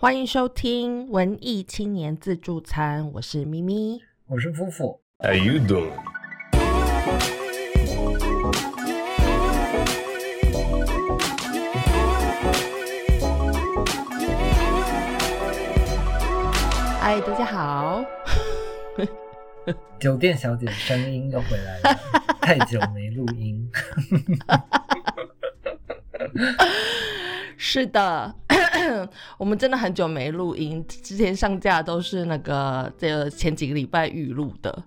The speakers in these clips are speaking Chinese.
欢迎收听文艺青年自助餐，我是咪咪。我是夫妇，How you doing? 嗨，大家好。酒店小姐的声音又回来了，太久没录音。是的，我们真的很久没录音，之前上架都是那个这个前几个礼拜预录的。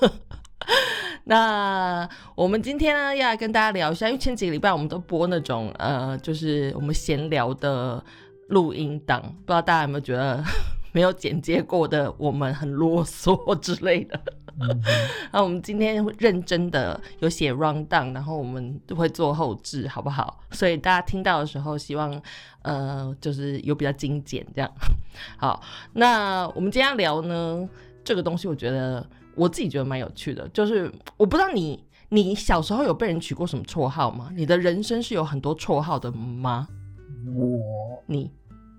那我们今天呢，要来跟大家聊一下，因为前几个礼拜我们都播那种呃，就是我们闲聊的录音档，不知道大家有没有觉得没有剪接过的我们很啰嗦之类的。嗯那我们今天会认真的有写 round down，然后我们都会做后置，好不好？所以大家听到的时候，希望呃就是有比较精简这样。好，那我们今天要聊呢这个东西，我觉得我自己觉得蛮有趣的，就是我不知道你你小时候有被人取过什么绰号吗？你的人生是有很多绰号的吗？我你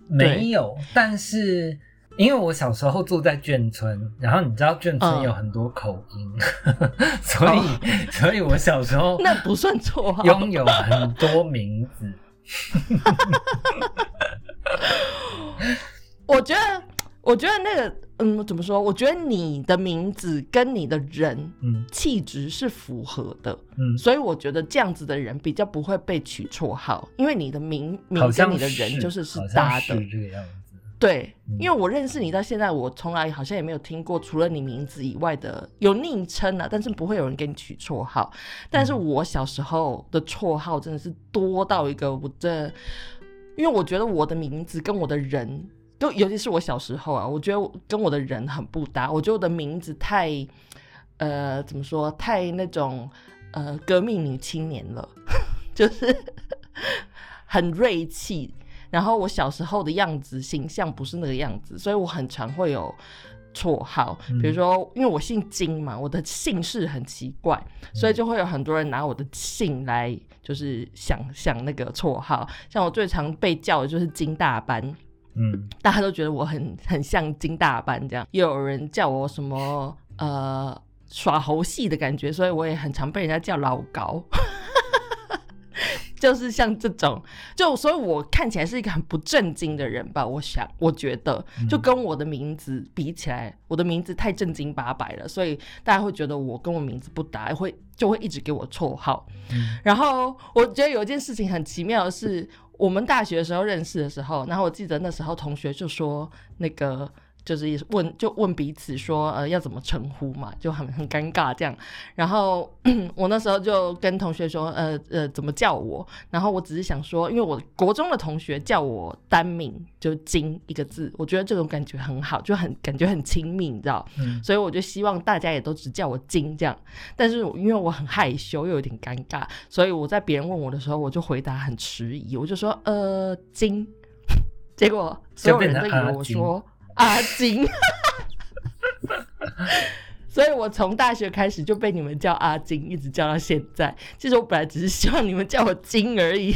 没有，但是因为我小时候住在眷村，然后你知道眷村嗯有很多口音，所以、所以我小时候 那不算绰号，拥有很多名字。我觉得，我觉得那个，嗯，怎么说？我觉得你的名字跟你的人嗯气质是符合的，嗯，所以我觉得这样子的人比较不会被取绰号，因为你的名名跟好像你的人就是是搭的是。这个样子。对，嗯因为我认识你到现在，我从来好像也没有听过除了你名字以外的有昵称啊，但是不会有人给你取绰号。但嗯是我小时候的绰号真的是多到一个，我真的，因为我觉得我的名字跟我的人，都尤其是我小时候啊，我觉得跟我的人很不搭。我觉得我的名字太，呃，怎么说，太那种呃革命女青年了，就是很锐气。然后我小时候的样子形象不是那个样子，所以我很常会有绰号，比如说因为我姓金嘛，我的姓氏很奇怪，所以就会有很多人拿我的姓来就是想想那个绰号。像我最常被叫的就是金大班，嗯，大家都觉得我很 很像金大班这样，又有人叫我什么呃耍猴戏的感觉，所以我也很常被人家叫老高。就是像这种，就所以我看起来是一个很不正经的人吧。我想，我觉得就跟我的名字比起来，我的名字太正经八百了，所以大家会觉得我跟我名字不搭，会就会一直给我绰号。然后我觉得有一件事情很奇妙的是，我们大学的时候认识的时候，然后我记得那时候同学就说那个。就是问就问彼此说呃要怎么称呼嘛，就很很尴尬这样。然后 我那时候就跟同学说呃呃怎么叫我，然后我只是想说，因为我国中的同学叫我单名就金一个字，我觉得这种感觉很好，就很感觉很亲密，你知道。嗯所以我就希望大家也都只叫我金这样。但是因为我很害羞又有点尴尬，所以我在别人问我的时候，我就回答很迟疑，我就说呃金，结果所有人都以为我说阿金。所以我从大学开始就被你们叫阿金，一直叫到现在。其实我本来只是希望你们叫我金而已。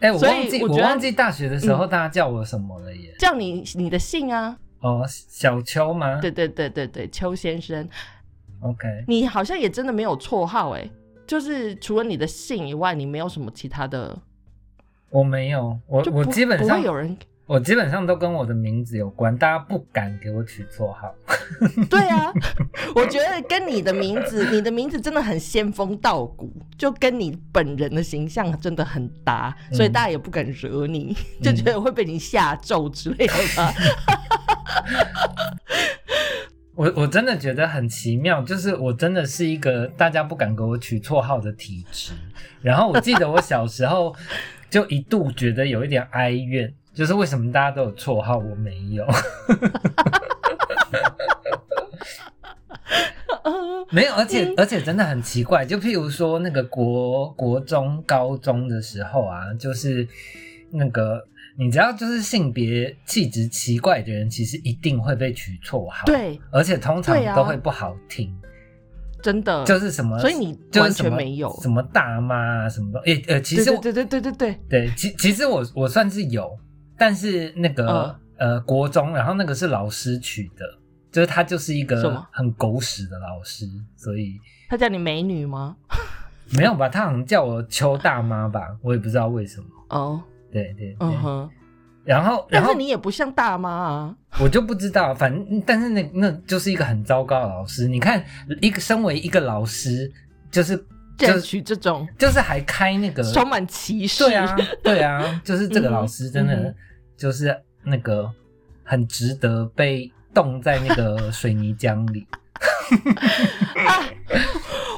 哎、我忘记我忘记大学的时候大家叫我什么了耶？叫你你的姓啊？哦，小秋吗？对对对对对，邱先生，，OK，你好像也真的没有绰号哎，就是除了你的姓以外，你没有什么其他的，我没有，我我基本上会有人我基本上都跟我的名字有关，大家不敢给我取绰号。对啊，我觉得跟你的名字，你的名字真的很仙风道骨，就跟你本人的形象真的很搭，所以大家也不敢惹你，就觉得会被你下咒之类的吧。我我真的觉得很奇妙，就是我真的是一个大家不敢给我取绰号的体质。然后我记得我小时候就一度觉得有一点哀怨，就是为什么大家都有绰号，我没有。没有，而且而且真的很奇怪，就譬如说那个国国中、高中的时候啊，就是那个你知道，就是性别气质奇怪的人，其实一定会被取绰号，，对，而且通常都会不好听，真的，就是什么，所以你完就是什么全没有什么大妈啊什么的，诶、呃，其实我对对对对对，对，其其实我我算是有，但是那个、嗯呃国中，然后那个是老师取的，就是他就是一个很狗屎的老师，所以他叫你美女吗？没有吧？他好像叫我邱大妈吧，我也不知道为什么。哦，对对对，嗯哼，然后然后但是你也不像大妈啊。我就不知道，反正但是那那就是一个很糟糕的老师。你看，一个身为一个老师，就是就取这种就是还开那个充满歧视。对啊，对啊，就是这个老师真的就是那个很值得被冻在那个水泥浆里。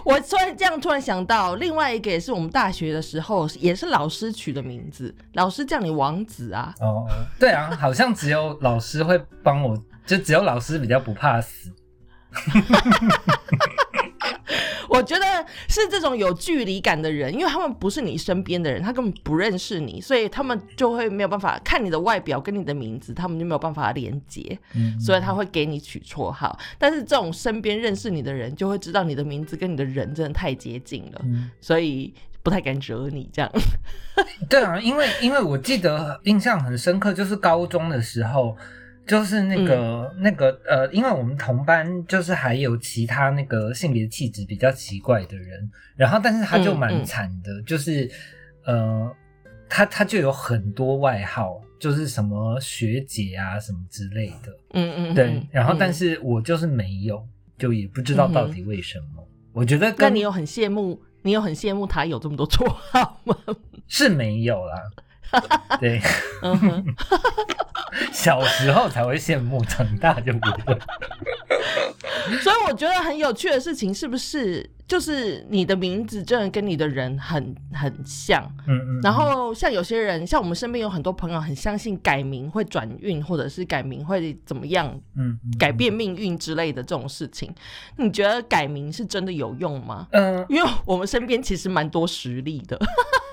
我突然这样突然想到，另外一个也是我们大学的时候，也是老师取的名字，老师叫你王子啊。哦，对啊，好像只有老师会帮我，就只有老师比较不怕死。我觉得是这种有距离感的人，因为他们不是你身边的人，他根本不认识你，所以他们就会没有办法看你的外表跟你的名字，他们就没有办法连接，嗯，所以他会给你取绰号。但是这种身边认识你的人，就会知道你的名字跟你的人真的太接近了，嗯所以不太敢惹你这样。对啊，因为因为我记得印象很深刻，就是高中的时候，就是那个、那个呃，因为我们同班就是还有其他那个性别气质比较奇怪的人，然后但是他就蛮嗯嗯。惨的，就是呃，他他就有很多外号，就是什么学姐啊什么之类的，嗯嗯，对，嗯然后但嗯。是我就是没有，就也不知道到底为什么。我觉得那跟你有很羡慕，你有很羡慕他有这么多绰号吗？是没有啦，对。嗯哼。小时候才会羡慕，长大就不会。所以我觉得很有趣的事情，是不是就是你的名字真的跟你的人很很像？嗯嗯。然后像有些人，像我们身边有很多朋友，很相信改名会转运，或者是改名会怎么样，嗯，嗯改。变命运之类的这种事情。你觉得改名是真的有用吗？嗯因为我们身边其实蛮多实例的。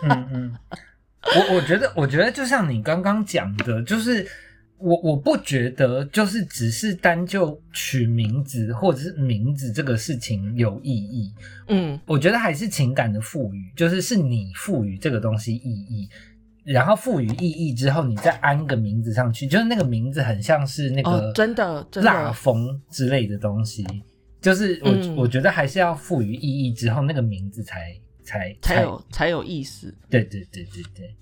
嗯嗯。我我觉得，我觉得就像你刚刚讲的，就是我我不觉得就是只是单就取名字或者是名字这个事情有意义。嗯。我觉得还是情感的赋予，就是是你赋予这个东西意义，然后赋予意义之后，你再安个名字上去，就是那个名字很像是那个哦真的真蜡，封之类的东西，就是我、嗯。我觉得还是要赋予意义之后，那个名字才才才有才有意思。对对对对对，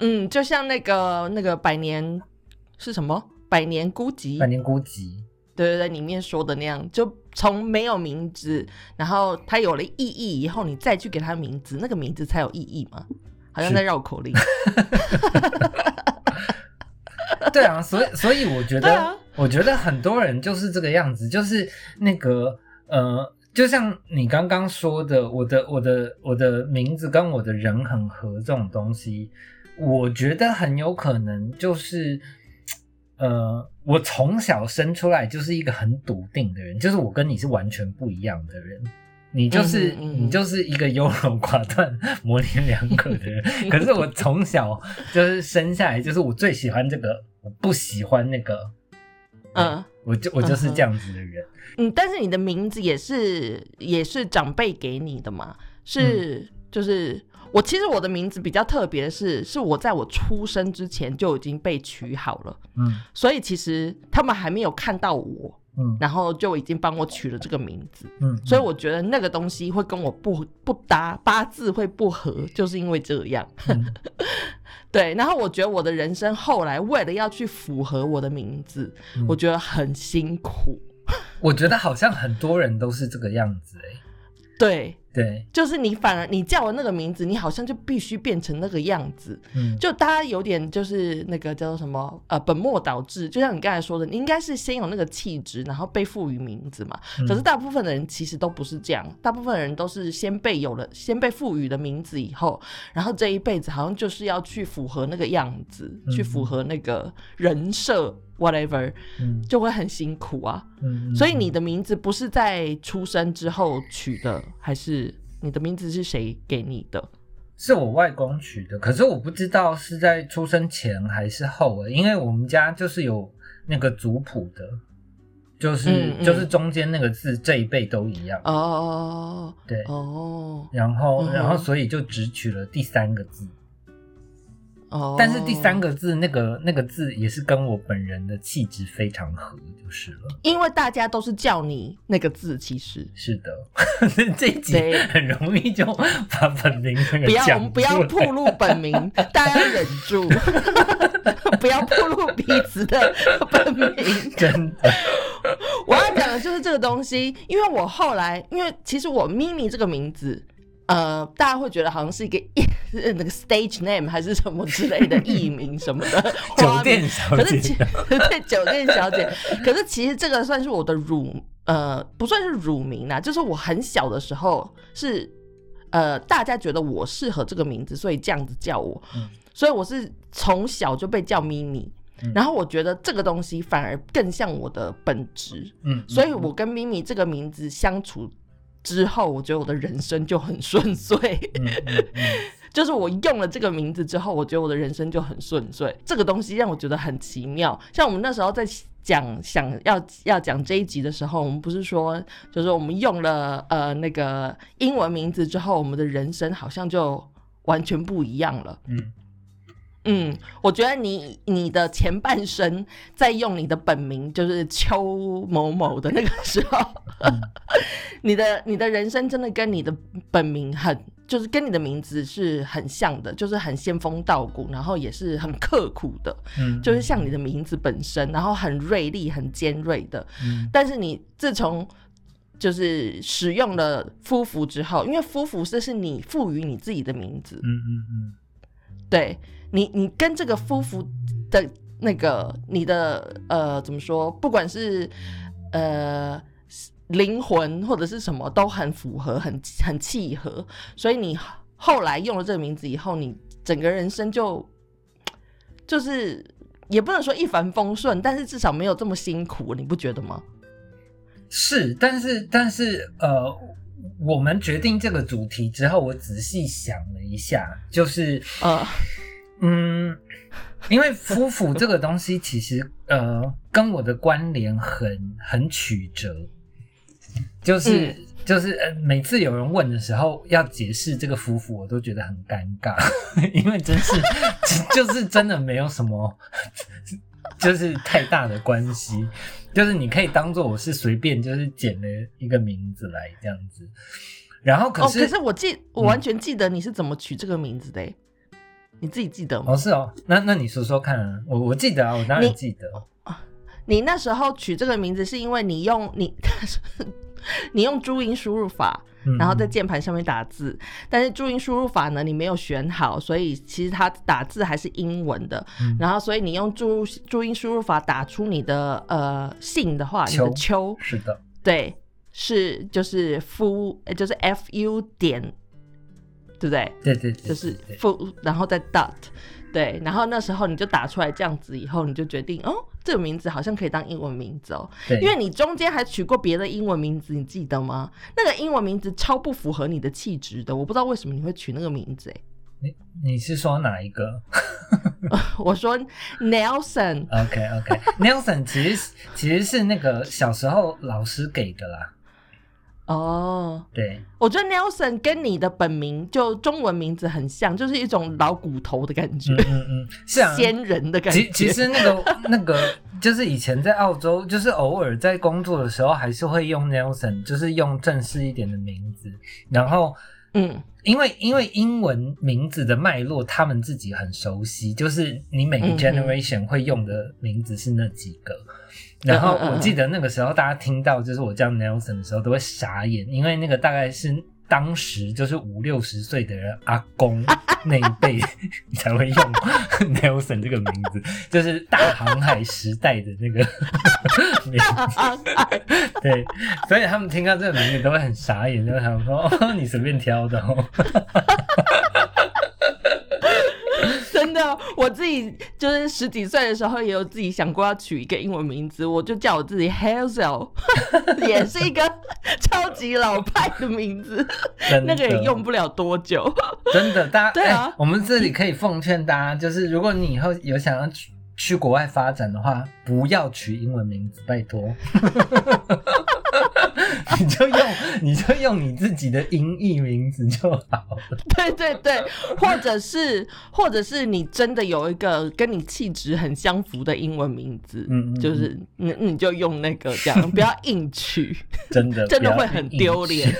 嗯，就像那个那个百年是什么？百年孤寂百，年孤寂，对对对，里面说的那样，就从没有名字，然后它有了意义以后，你再去给它名字，那个名字才有意义嘛？好像在绕口令。对啊，所以所以我觉得，啊我觉得很多人就是这个样子，就是那个呃，就像你刚刚说的，我的我的我的名字跟我的人很合这种东西，我觉得很有可能就是。呃，我从小生出来就是一个很笃定的人，就是我跟你是完全不一样的人。你就是、嗯哼嗯你就是一个优柔寡断、模棱两可的人。可是我从小就是生下来，就是我最喜欢这个，我不喜欢那个。嗯我就我就是这样子的人。嗯，但是你的名字也是也是长辈给你的嘛？是、嗯就是我其实我的名字比较特别的是，是我在我出生之前就已经被取好了，嗯。所以其实他们还没有看到我，嗯。然后就已经帮我取了这个名字。嗯，所以我觉得那个东西会跟我不不搭，八字会不合，就是因为这样。嗯。对，然后我觉得我的人生后来为了要去符合我的名字，嗯。我觉得很辛苦。我觉得好像很多人都是这个样子哎、对，对，就是你反而你叫了那个名字，你好像就必须变成那个样子，嗯。就大家有点就是那个叫做什么呃本末倒置，就像你刚才说的，你应该是先有那个气质，然后被赋予名字嘛。嗯。可是大部分的人其实都不是这样，大部分人都是先被有了先被赋予了名字以后，然后这一辈子好像就是要去符合那个样子，嗯。去符合那个人设 whatever，嗯。就会很辛苦啊。嗯，所以你的名字不是在出生之后取的，还是你的名字是谁给你的？是我外公取的，可是我不知道是在出生前还是后欸因为我们家就是有那个族谱的，就是、嗯嗯。就是中间那个字这一辈都一样，哦对，哦，然后嗯然后所以就只取了第三个字，哦，但是第三个字那个那个字也是跟我本人的气质非常合，就是了。因为大家都是叫你那个字，其实。是的，这一集很容易就把本名那个不要我们不要暴露本名，大家要忍住，不要暴露彼此的本名。真的，我要讲的就是这个东西，因为我后来，因为其实我咪咪这个名字，呃，大家会觉得好像是一个是 那个 stage name 还是什么之类的 艺名什么的酒店小可是其，对酒店小姐，可是其实这个算是我的乳呃，不算是乳名啦，就是我很小的时候是呃，大家觉得我适合这个名字，所以这样子叫我，嗯。所以我是从小就被叫咪咪。嗯。然后我觉得这个东西反而更像我的本质，嗯，所以我跟咪咪这个名字相处之后，我觉得我的人生就很顺遂。就是我用了这个名字之后，我觉得我的人生就很顺遂。这个东西让我觉得很奇妙。像我们那时候在讲想要要讲这一集的时候，我们不是说，就是我们用了呃那个英文名字之后，我们的人生好像就完全不一样了。嗯嗯，我觉得你你的前半生在用你的本名，就是邱某某的那个时候，嗯。你的你的人生真的跟你的本名很，就是跟你的名字是很像的，就是很仙风道骨，然后也是很刻苦的，嗯，就是像你的名字本身，然后很锐利、很尖锐的。嗯。但是你自从就是使用了夫妇之后，因为夫妇这是你赋予你自己的名字，嗯嗯嗯。对你，你跟这个夫妇的那个你的呃怎么说，不管是呃灵魂或者是什么，都很符合，很很契合。所以你后来用了这个名字以后，你整个人生就就是也不能说一帆风顺，但是至少没有这么辛苦，你不觉得吗？是，但是但是呃，我们决定这个主题之后，我仔细想了一下，就是呃，嗯，因为夫妇这个东西其实呃跟我的关联很很曲折，就是、嗯就是呃每次有人问的时候要解释这个夫妇，我都觉得很尴尬，因为真是就是真的没有什么就是太大的关系，就是你可以当做我是随便就是捡了一个名字来这样子，然后可哦，是、可是我记，我完全记得你是怎么取这个名字的欸，你自己记得吗？哦是哦，那那你说说看啊，我我记得啊，我当然记得。你那时候取这个名字是因为你用你 你用注音输入法，嗯然后在键盘上面打字，但是注音输入法呢你没有选好，所以其实它打字还是英文的。嗯然后所以你用注注音输入法打出你的呃姓的话，你秋的秋是的，对是就是夫呃就是 f u 点，对不对？对对对，就是对。对 full，然后再 dot，对，然后那时候你就打出来这样子以后，你就决定哦，这个名字好像可以当英文名字哦，对。因为你中间还取过别的英文名字，你记得吗？那个英文名字超不符合你的气质的，我不知道为什么你会取那个名字，哎，你你是说哪一个？我说 Nelson，？OK OK，Nelson 其实是其实是那个小时候老师给的啦，哦，对，我觉得 Nelson 跟你的本名就中文名字很像，就是一种老骨头的感觉嗯，嗯嗯，是啊。仙人的感觉。其其实那个那个就是以前在澳洲，就是偶尔在工作的时候，还是会用 Nelson，就是用正式一点的名字。然后，嗯，因为因为英文名字的脉络，他们自己很熟悉，就是你每个 generation 会用的名字是那几个。然后我记得那个时候，大家听到就是我叫 Nelson 的时候，都会傻眼，因为那个大概是当时就是五六十岁的人阿公那一辈 才会用 Nelson 这个名字，就是大航海时代的那个 名字。啊，对，所以他们听到这个名字都会很傻眼，就会想说：“哦，你随便挑的哦。我自己就是十几岁的时候，也有自己想过要取一个英文名字，我就叫我自己 Hazel，也是一个超级老派的名字，那个也用不了多久。真的，大家对啊哎我们这里可以奉劝大家，就是如果你以后有想要去去国外发展的话，不要取英文名字，拜托。你就用你就用你自己的音译名字就好了。对对对，或者是或者是你真的有一个跟你气质很相符的英文名字，嗯嗯就是你你就用那个这样，不要硬取，真的 真的会很丢脸吃。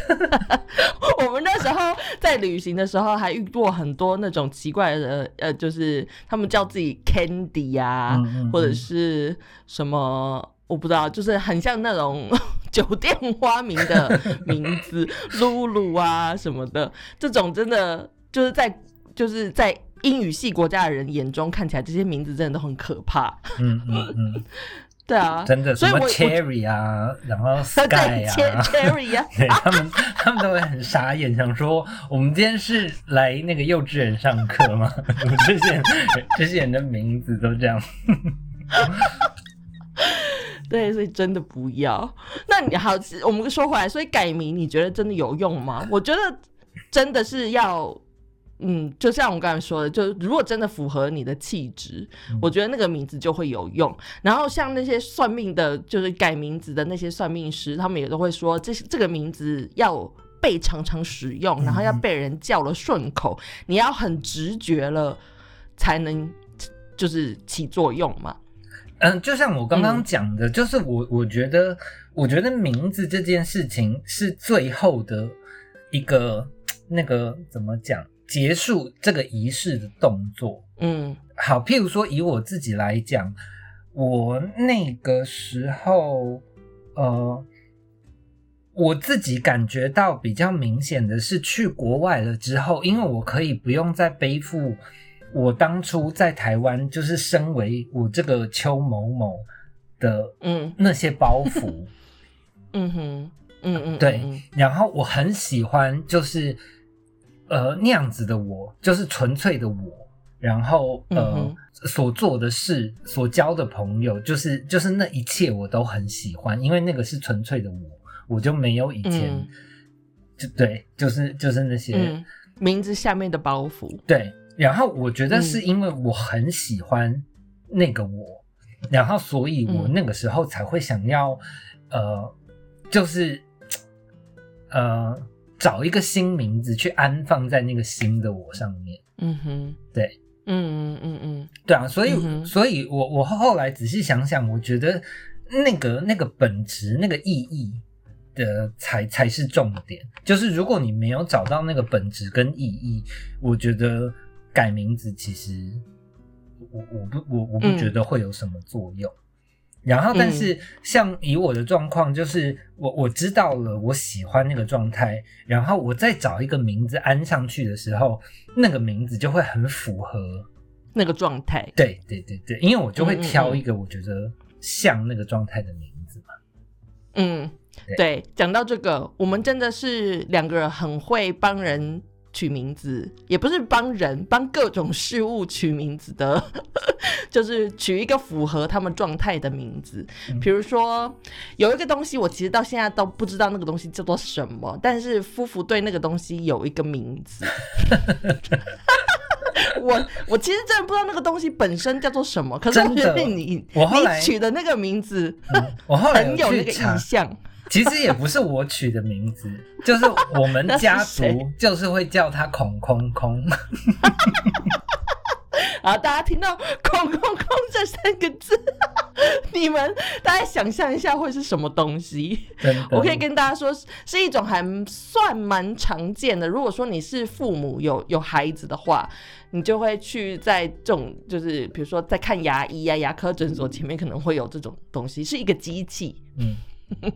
我们那时候在旅行的时候，还遇过很多那种奇怪的，呃，就是他们叫自己 Candy 呀、嗯嗯或者嗯是什么。我不知道，就是很像那种 酒店花名的 名字，露露啊什么的，这种真的就是在就是在英语系国家的人眼中看起来，这些名字真的都很可怕。嗯嗯嗯，对啊，真的什么 Cherry 啊，然后 对 Sky 啊。Cher- Cherry 啊，对他们，他们都会很傻眼，想说我们今天是来那个幼稚园上课吗？怎么这些人这些人的名字都这样？对，所以真的不要。那你好，我们说回来，所以改名你觉得真的有用吗？我觉得真的是要，嗯，就像我刚才说的，就如果真的符合你的气质，我觉得那个名字就会有用。然后像那些算命的，就是改名字的那些算命师，他们也都会说，这这个名字要。被常常使用，然后要被人叫了顺口，你要很直觉了，才能就是起作用嘛。嗯，就像我刚刚讲的，就是我我觉得，我觉得名字这件事情是最后的一个那个怎么讲，结束这个仪式的动作。嗯好，譬如说以我自己来讲，我那个时候，呃，我自己感觉到比较明显的是去国外了之后，因为我可以不用再背负我当初在台湾就是身为我这个邱某某的嗯那些包袱。嗯哼，嗯嗯，对嗯然后我很喜欢，就是呃那样子的我，就是纯粹的我。然后呃、嗯所做的事，所交的朋友，就是就是那一切我都很喜欢，因为那个是纯粹的我，我就没有以前、嗯就对，就是就是那些、嗯，名字下面的包袱，对。然后我觉得嗯是因为我很喜欢那个我，然后所以我嗯那个时候才会想要，呃，就是呃找一个新名字去安放在那个新的我上面。嗯哼，对，嗯嗯嗯嗯对啊，所以、嗯所以我我后来仔细想想，我觉得那个那个本质那个意义的才才是重点。就是如果你没有找到那个本质跟意义，我觉得改名字其实我我不我我不嗯觉得会有什么作用。然后，但是像以我的状况，就是我我知道了我喜欢那个状态，然后我再找一个名字安上去的时候，那个名字就会很符合那个状态，对对对对，因为我就会挑嗯一个我觉得像那个状态的名字嘛。嗯，对。对，讲到这个，我们真的是两个人很会帮人取名字，也不是帮人，帮各种事物取名字的，就是取一个符合他们状态的名字。嗯比如说，有一个东西，我其实到现在都不知道那个东西叫做什么，但是夫妇对那个东西有一个名字。我我其实真的不知道那个东西本身叫做什么，可是我觉得你你取的那个名字嗯我后来很有那个去查意，象。其实也不是我取的名字，就是我们家族就是会叫他孔空空。然后大家听到“孔空空”这三个字，你们大家想象一下会是什么东西？我可以跟大家说，是是一种还算蛮常见的。如果说你是父母有有孩子的话，你就会去在这种就是比如说在看牙医啊、牙科诊所前面可能会有这种东西，是一个机器。嗯，对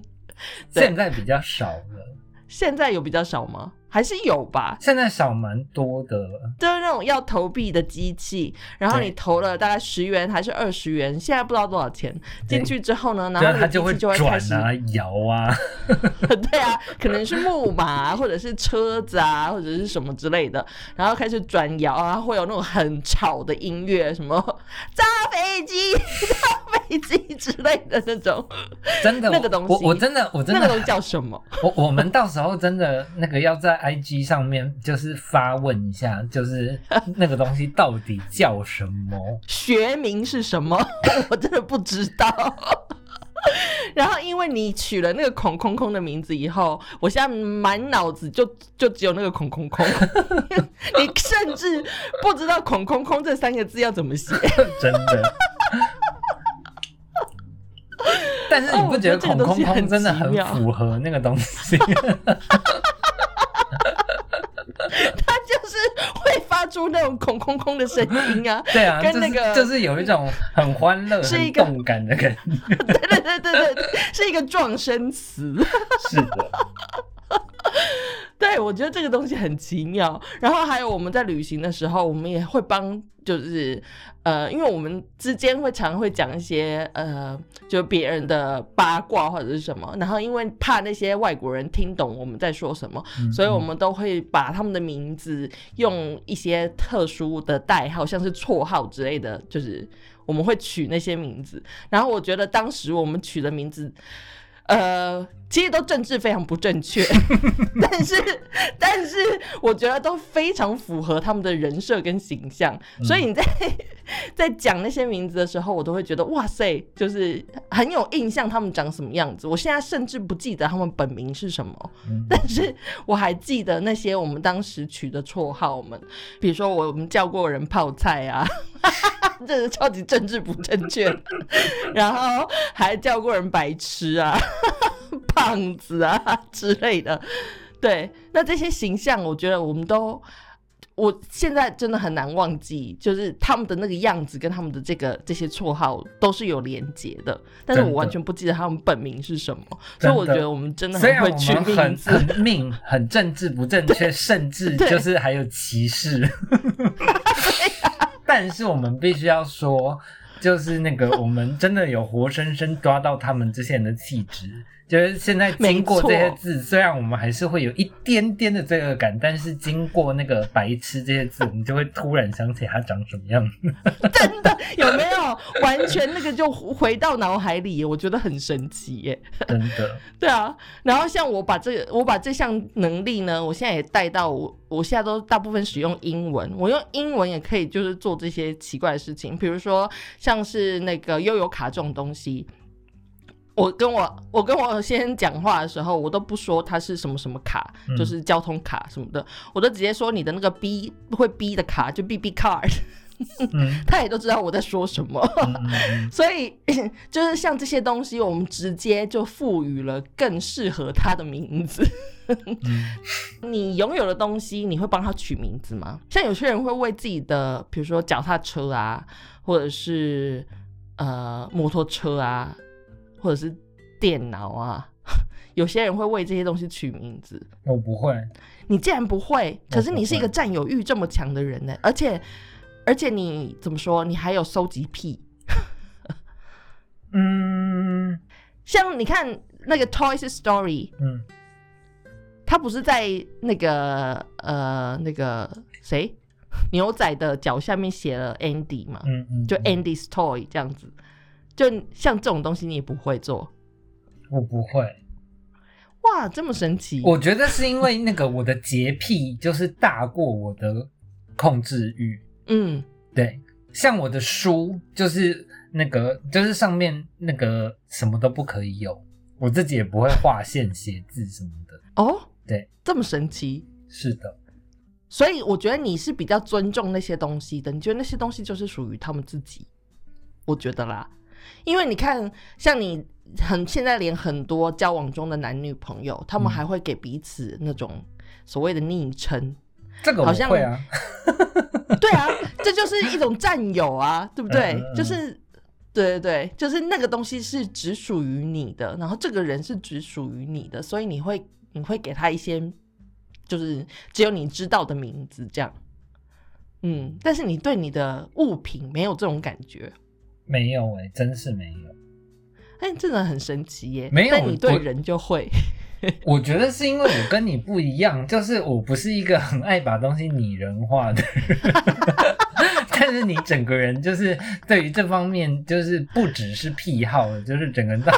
现在比较少了，现在有比较少吗？还是有吧？现在少蛮多的了。就是那种要投币的机器，然后你投了大概十元还是二十元，现在不知道多少钱。进去之后呢，然后它就会就会转啊、摇啊，对啊，可能是木马、啊、或者是车子啊，或者是什么之类的，然后开始转摇啊，会有那种很吵的音乐，什么 炸飞机、炸飞机之类的那种，真的，那个东西我我真的我真的那个东西叫什么？我我们到时候真的那个要在 IG 上面就是发问一下，就是那个东西到底叫什么？学名是什么？我真的不知道。然后因为你取了那个孔空空的名字以后，我现在满脑子就就只有那个孔空空，你甚至不知道孔空空这三个字要怎么写。真的。但是你不觉得孔空空真的很符合那个东西？他就是会发出那种空空空的声音啊，对啊，跟那个就是有一种很欢乐、是一个动感的感觉。对对对对对，是一个撞声词。是的，对我觉得这个东西很奇妙。然后还有我们在旅行的时候，我们也会帮。就是呃，因为我们之间会常会讲一些呃，就别人的八卦或者是什么，然后因为怕那些外国人听懂我们在说什么，所以我们都会把他们的名字用一些特殊的代号，像是绰号之类的，就是我们会取那些名字。然后我觉得当时我们取的名字。呃，其实都政治非常不正确，但是但是我觉得都非常符合他们的人设跟形象，所以你在 在讲那些名字的时候，我都会觉得哇塞，就是很有印象他们长什么样子。我现在甚至不记得他们本名是什么，但是我还记得那些我们当时取的绰号们，比如说我们叫过人泡菜啊。这是超级政治不正确，然后还叫过人白痴啊、胖子啊之类的。对，那这些形象，我觉得我们都，我现在真的很难忘记，就是他们的那个样子跟他们的这个这些绰号都是有连结的，但是我完全不记得他们本名是什么，所以我觉得我们真的很会取名字，很命，很政治不正确，甚至就是还有歧视。但是我们必须要说，就是那个我们真的有活生生抓到他们这些人的气质。就是现在经过这些字，虽然我们还是会有一点点的罪恶感，但是经过那个“白痴”这些字，我们就会突然想起他长什么样。真的有没有？完全那个就回到脑海里，我觉得很神奇耶。真的。对啊。然后像我把这个，我把这项能力呢，我现在也带到我，我现在都大部分使用英文。我用英文也可以，就是做这些奇怪的事情，比如说像是那个悠游卡这种东西。我跟我我跟我先生讲话的时候，我都不说它是什么什么卡，就是交通卡什么的，我都直接说你的那个 B 会 B 的卡，就 B B card，他也都知道我在说什么。所以 就是像这些东西，我们直接就赋予了更适合他的名字。你拥有的东西，你会帮他取名字吗？像有些人会为自己的，比如说脚踏车啊，或者是呃摩托车啊。或者是电脑啊，有些人会为这些东西取名字。我不会。你既然不会，可是你是一个占有欲这么强的人呢？而且，而且你怎么说？你还有收集癖。嗯，像你看那个 Toys Story，嗯，他不是在那个呃那个谁牛仔的脚下面写了 Andy 嘛？嗯嗯，就 Andy's Toy 这样子。就像这种东西，你也不会做，我不会。哇，这么神奇！我觉得是因为那个我的洁癖就是大过我的控制欲。嗯，对，像我的书就是那个，就是上面那个什么都不可以有，我自己也不会画线、写字什么的。哦，对，这么神奇。是的，所以我觉得你是比较尊重那些东西的，你觉得那些东西就是属于他们自己。我觉得啦。因为你看，像你很现在连很多交往中的男女朋友，他们还会给彼此那种所谓的昵称，这个好像会啊，对啊，这就是一种占有啊，对不对？就是对对对，就是那个东西是只属于你的，然后这个人是只属于你的，所以你会你会给他一些就是只有你知道的名字，这样，嗯，但是你对你的物品没有这种感觉。没有哎，真是没有。哎，真的很神奇耶！没有，你对人就会。我觉得是因为我跟你不一样，就是我不是一个很爱把东西拟人化的人。但是你整个人就是对于这方面，就是不只是癖好，就是整个人到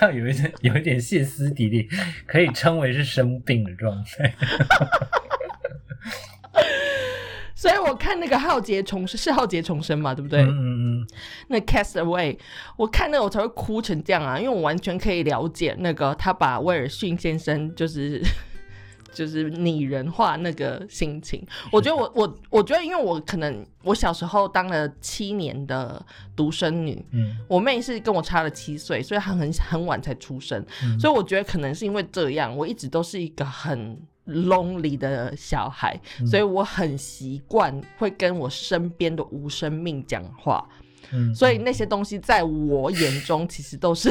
到有一点有一点歇斯底里，可以称为是生病的状态。所以我看那个浩劫重生是浩劫重生嘛，对不对？嗯嗯嗯，那 Cast Away，我看那个我才会哭成这样啊，因为我完全可以了解那个他把威尔逊先生就是 就是拟人化那个心情。我觉得我我我觉得，因为我可能我小时候当了七年的独生女，嗯我妹是跟我差了七岁，所以她很很晚才出生，嗯所以我觉得可能是因为这样，我一直都是一个很 lonely 的小孩，嗯所以我很习惯会跟我身边的无生命讲话，嗯，所以那些东西在我眼中其实都是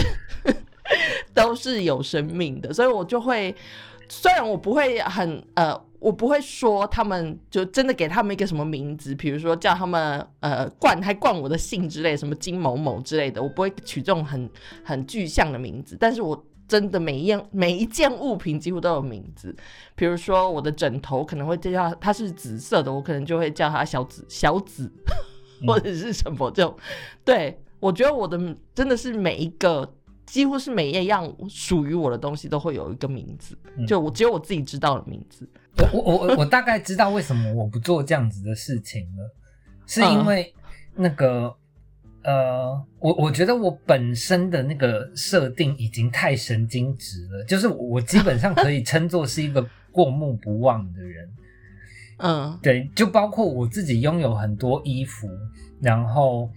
都是有生命的，所以我就会，虽然我不会很呃。我不会说他们就真的给他们一个什么名字，比如说叫他们呃冠还冠我的姓之类，什么金某某之类的，我不会取这种很很具象的名字。但是我真的每一样每一件物品几乎都有名字，比如说我的枕头可能会叫它它是紫色的，我可能就会叫它小紫小紫，或者是什么这种。对我觉得我的真的是每一个。几乎是每一样属于我的东西都会有一个名字，就我只有我自己知道的名字。我我我我大概知道为什么我不做这样子的事情了，是因为那个、呃，我我觉得我本身的那个设定已经太神经质了，就是我基本上可以称作是一个 过目不忘的人。嗯，对，就包括我自己拥有很多衣服，然后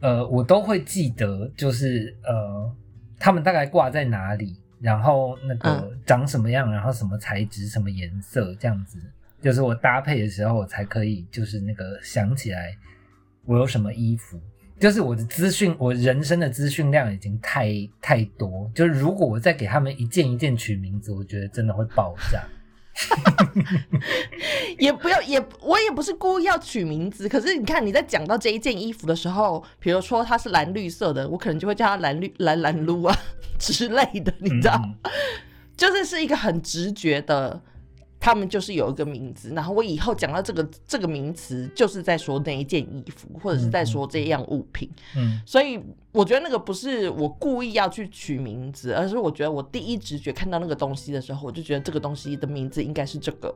呃，我都会记得，就是呃，他们大概挂在哪里。然后那个长什么样，然后什么材质、什么颜色，这样子，就是我搭配的时候，我才可以就是那个想起来我有什么衣服。就是我的资讯，我人生的资讯量已经太太多。就是如果我再给他们一件一件取名字，我觉得真的会爆炸。也不要也，我也不是故意要取名字。可是你看你在讲到这一件衣服的时候，比如说它是蓝绿色的，我可能就会叫它蓝绿蓝蓝撸啊之类的，你知道，嗯、就是是一个很直觉的，他们就是有一个名字。然后我以后讲到这个这个名词，就是在说那一件衣服，或者是在说这样物品。嗯，所以我觉得那个不是我故意要去取名字，而是我觉得我第一直觉看到那个东西的时候，我就觉得这个东西的名字应该是这个。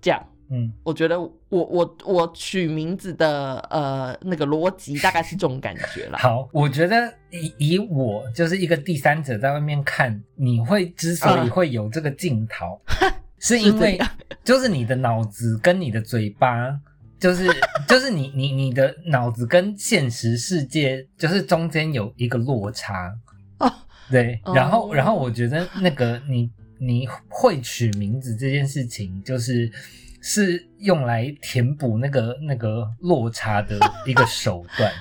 这样，嗯，我觉得我我我取名字的呃那个逻辑大概是这种感觉啦。好，我觉得以以我就是一个第三者在外面看，你会之所以会有这个镜头，是因为 就是你的脑子跟你的嘴巴，就是就是你你你的脑子跟现实世界就是中间有一个落差。哦，对，然后、哦然后我觉得那个你。你会取名字这件事情，就是是用来填补那个那个落差的一个手段。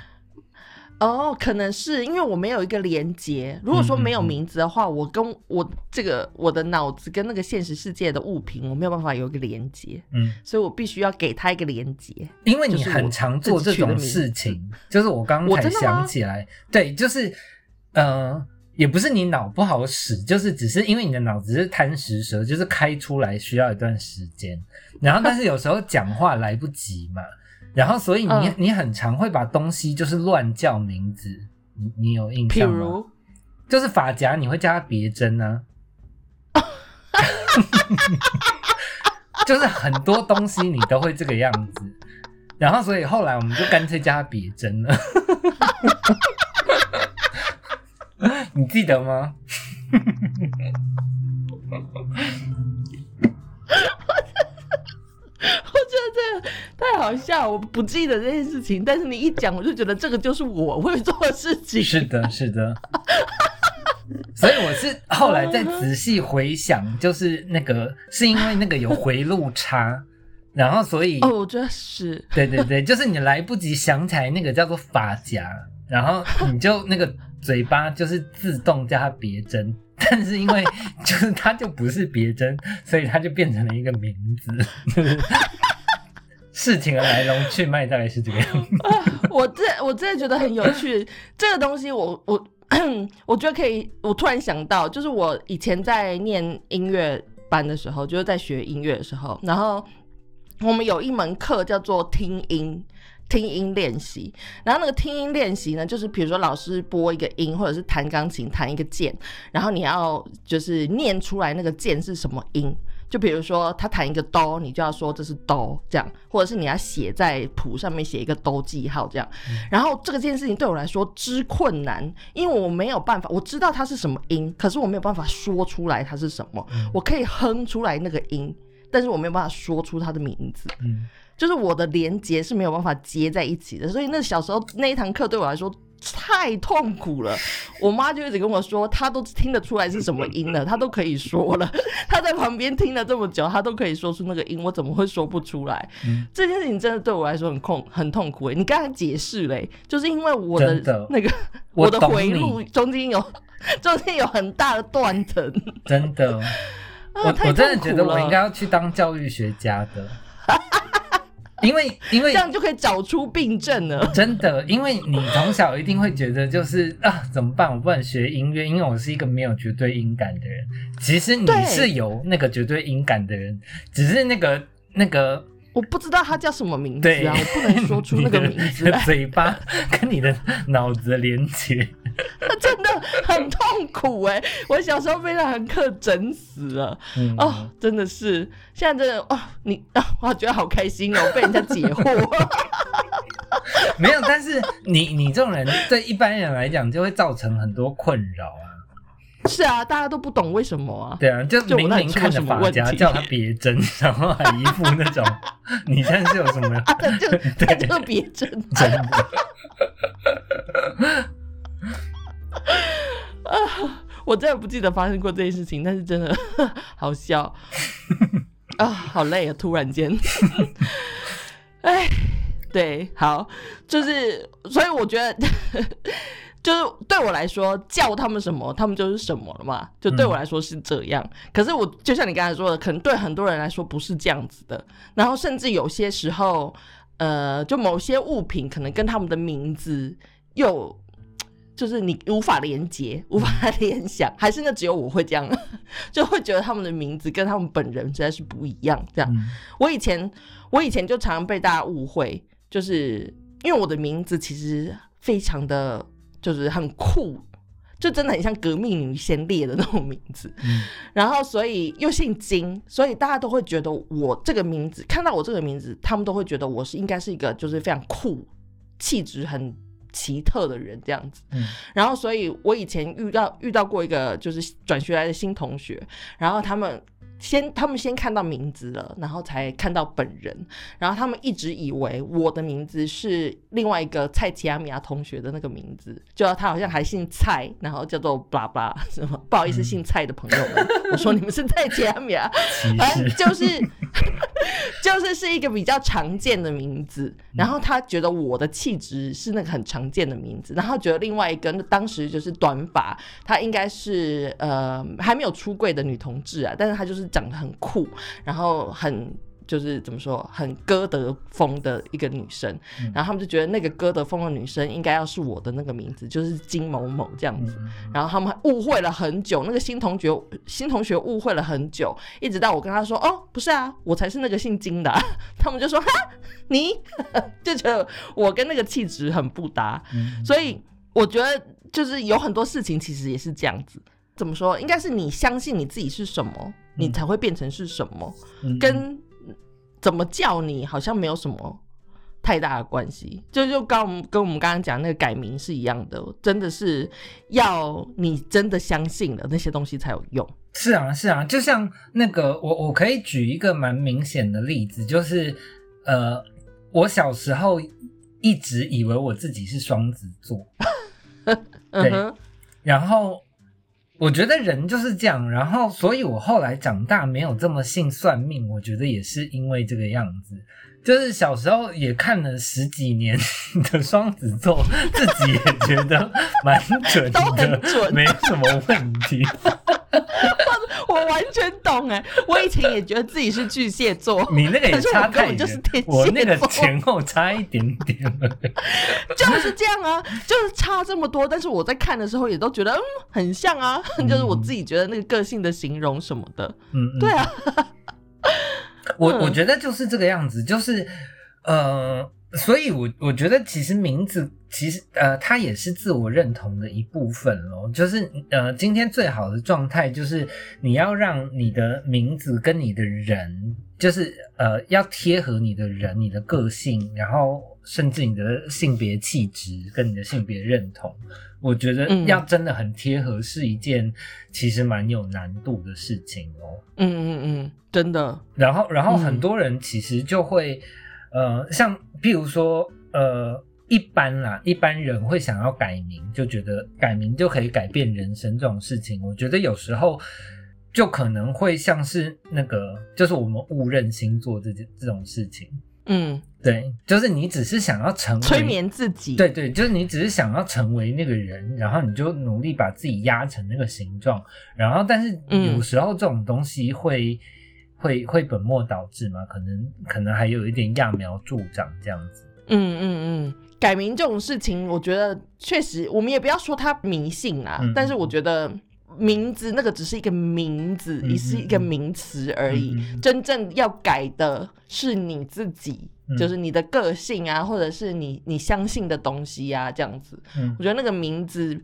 哦，可能是因为我没有一个连接。如果说没有名字的话，我跟我这个我的脑子跟那个现实世界的物品，我没有办法有一个连接。嗯，所以我必须要给他一个连接。因为你很常做这种事情，就是我刚才想起来，对，就是呃。也不是你脑不好使，就是只是因为你的脑子是贪食蛇，就是开出来需要一段时间，然后但是有时候讲话来不及嘛，然后所以你、嗯、你很常会把东西就是乱叫名字，你你有印象吗？就是发夹你会叫它别针啊，就是很多东西你都会这个样子，然后所以后来我们就干脆叫它别针了。你记得吗？我觉得这个太好笑，我不记得这件事情，但是你一讲，我就觉得这个就是我会做的事情。是的，是的。所以我是后来再仔细回想，就是那个是因为那个有回路差，然后所以哦，我觉得是对对对，就是你来不及想起来那个叫做发夹，然后你就那个。嘴巴就是自动叫它别针，但是因为就是它就不是别针，所以它就变成了一个名字。事情的来龙去脉大概是这个样子。我这我真的觉得很有趣，这个东西我我我觉得可以。我突然想到，就是我以前在念音乐班的时候，就是在学音乐的时候，然后我们有一门课叫做听音。听音练习，然后那个听音练习呢，就是比如说老师播一个音，或者是弹钢琴弹一个键，然后你要就是念出来那个键是什么音，就比如说他弹一个哆，你就要说这是哆这样，或者是你要写在谱上面写一个哆记号这样。然后这个件事情对我来说之困难，因为我没有办法，我知道它是什么音，可是我没有办法说出来它是什么。我可以哼出来那个音，但是我没有办法说出它的名字。嗯，就是我的连接是没有办法接在一起的，所以那小时候那一堂课对我来说太痛苦了。我妈就一直跟我说，她都听得出来是什么音了，她都可以说了。她在旁边听了这么久，她都可以说出那个音，我怎么会说不出来？嗯这件事情真的对我来说很痛很痛苦诶。你刚才解释嘞，就是因为我的那个我的回路中间有中间有很大的断层，真的，啊我太我真的觉得我应该要去当教育学家的，因为因为这样就可以找出病症了。真的，因为你从小一定会觉得就是啊，怎么办？我不能学音乐，因为我是一个没有绝对音感的人。其实你是有那个绝对音感的人，只是那个那个我不知道他叫什么名字对啊，我不能说出那个名字 你的来，嘴巴跟你的脑子连接。真的很痛苦哎、我小时候被那堂课整死了嗯，哦，真的是，现在真的哦，你啊，我觉得好开心哦，被人家解惑。没有，但是你你这种人对一般人来讲就会造成很多困扰啊。是啊，大家都不懂为什么啊。对啊，就明明看着什么问发夹，叫他别针，然后还一副那种，你现在是有什么？啊，他就 他就别针，真的，我真的不记得发生过这件事情，但是真的 好笑啊，好累啊！突然间，哎，对，好，就是，所以我觉得，就是对我来说，叫他们什么，他们就是什么了嘛。就对我来说是这样，可是我就像你刚才说的，可能对很多人来说不是这样子的。然后甚至有些时候，呃，就某些物品可能跟他们的名字又。就是你无法连接，无法 联想，还是那只有我会这样，就会觉得他们的名字跟他们本人实在是不一样。这样，嗯我以前我以前就常常被大家误会，就是因为我的名字其实非常的就是很酷，就真的很像革命女先烈的那种名字。嗯 然后所以又姓金，所以大家都会觉得我这个名字，看到我这个名字，他们都会觉得我是应该是一个就是非常酷、气质很奇特的人这样子。嗯。然后，所以我以前遇到遇到过一个就是转学来的新同学，然后他们先他们先看到名字了，然后才看到本人，然后他们一直以为我的名字是另外一个蔡奇亚米亚同学的那个名字，就他好像还姓蔡，然后叫做巴拉巴拉 什么，不好意思，姓蔡的朋友们，我说你们是蔡奇亚米亚，反正，就是就是是一个比较常见的名字，然后他觉得我的气质是那个很常见的名字，然后觉得另外一个当时就是短发，她应该是呃还没有出柜的女同志啊，但是她就是长得很酷，然后很。就是怎么说，很歌德风的一个女生，然后他们就觉得那个歌德风的女生应该要是我的那个名字，就是金某某这样子。嗯然后他们误会了很久，那个新同学新同学误会了很久，一直到我跟他说：“哦，不是啊，我才是那个姓金的啊、他们就说：“哈，你 就觉得我跟那个气质很不搭。嗯所以我觉得就是有很多事情其实也是这样子。怎么说？应该是你相信你自己是什么，你才会变成是什么，嗯跟怎么叫你好像没有什么太大的关系。就就刚我们跟我们刚刚讲那个改名是一样的，真的是要你真的相信了那些东西才有用。是啊，是啊，就像那个，我我可以举一个蛮明显的例子，就是呃，我小时候一直以为我自己是双子座，嗯哼，然后我觉得人就是这样，然后所以我后来长大没有这么信算命，我觉得也是因为这个样子。就是小时候也看了十几年 的双子座，自己也觉得蛮准都很的，准没什么问题。我完全懂哎，我以前也觉得自己是巨蟹座，你那个也是差太远，根本就是天我那个蝎座前后差一点点。就是这样啊，就是差这么多，但是我在看的时候也都觉得嗯很像啊，就是我自己觉得那个个性的形容什么的，嗯，嗯。对啊，我嗯。我觉得就是这个样子，就是呃，所以我我觉得其实名字其实呃，它也是自我认同的一部分咯。就是呃，今天最好的状态就是你要让你的名字跟你的人，就是呃，要贴合你的人、你的个性，然后甚至你的性别气质跟你的性别认同。我觉得嗯要真的很贴合是一件其实蛮有难度的事情哦。嗯嗯嗯，真的，然后，然后嗯很多人其实就会，呃，像譬如说，呃，一般啦，一般人会想要改名，就觉得改名就可以改变人生这种事情，我觉得有时候就可能会像是那个，就是我们误认星座这件这种事情，嗯，对，就是你只是想要成为催眠自己，对对，就是你只是想要成为那个人，然后你就努力把自己压成那个形状，然后但是嗯有时候这种东西会、会会本末倒置嘛，可能可能还有一点揠苗助长这样子。嗯嗯嗯，改名这种事情，我觉得确实，我们也不要说他迷信啊，嗯但是我觉得名字那个只是一个名字，嗯也是一个名词而已。嗯嗯嗯真正要改的是你自己，嗯就是你的个性啊，或者是你你相信的东西啊，这样子。嗯我觉得那个名字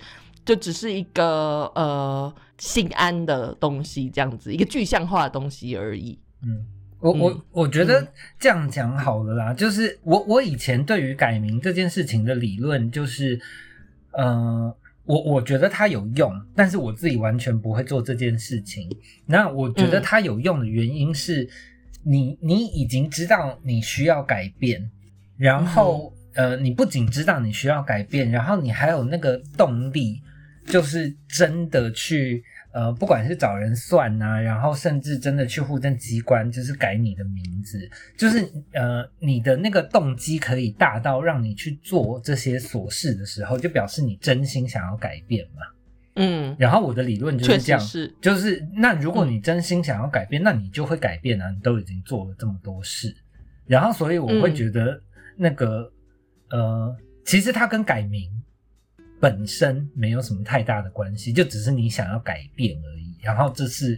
就只是一个呃心安的东西，这样子，一个具象化的东西而已。嗯，我我嗯我觉得这样讲好了啦，就是我我以前对于改名这件事情的理论就是，呃，我我觉得它有用，但是我自己完全不会做这件事情。那我觉得嗯它有用的原因是你你已经知道你需要改变，然后、呃，你不仅知道你需要改变，然后你还有那个动力，就是真的去。呃，不管是找人算呐、然后甚至真的去户政机关，就是改你的名字，就是呃，你的那个动机可以大到让你去做这些琐事的时候，就表示你真心想要改变嘛。嗯，然后我的理论就是这样，是。就是那如果你真心想要改变，那你就会改变啊，你都已经做了这么多事，然后所以我会嗯觉得那个、呃，其实它跟改名本身没有什么太大的关系，就只是你想要改变而已。然后这是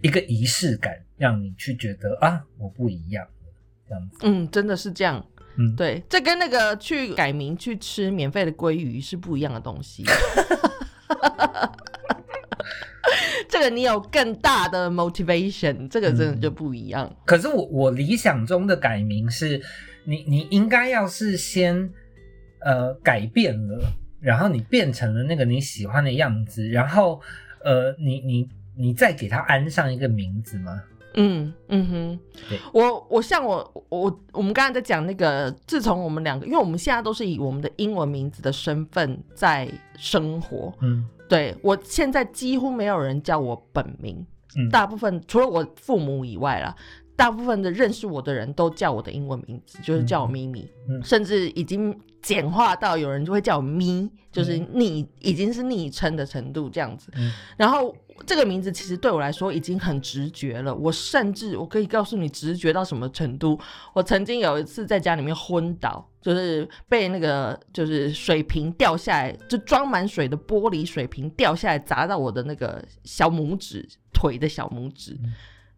一个仪式感，让你去觉得啊，我不一样了这样子。嗯，真的是这样。嗯，对，这跟那个去改名去吃免费的鲑鱼是不一样的东西。这个你有更大的 motivation，这个真的就不一样。可是我我理想中的改名是，你你应该要是先呃改变了，然后你变成了那个你喜欢的样子，然后呃你你你再给它安上一个名字吗？嗯嗯哼，我我像我我我们刚才在讲那个，自从我们两个，因为我们现在都是以我们的英文名字的身份在生活，嗯。对我现在几乎没有人叫我本名，嗯。大部分除了我父母以外啦，大部分的认识我的人都叫我的英文名字，就是叫我咪咪，嗯甚至已经简化到有人就会叫我咪，就是昵已经是昵称的程度这样子。嗯然后这个名字其实对我来说已经很直觉了，我甚至我可以告诉你直觉到什么程度。我曾经有一次在家里面昏倒，就是被那个就是水瓶掉下来，就装满水的玻璃水瓶掉下来砸到我的那个小拇指腿的小拇指，嗯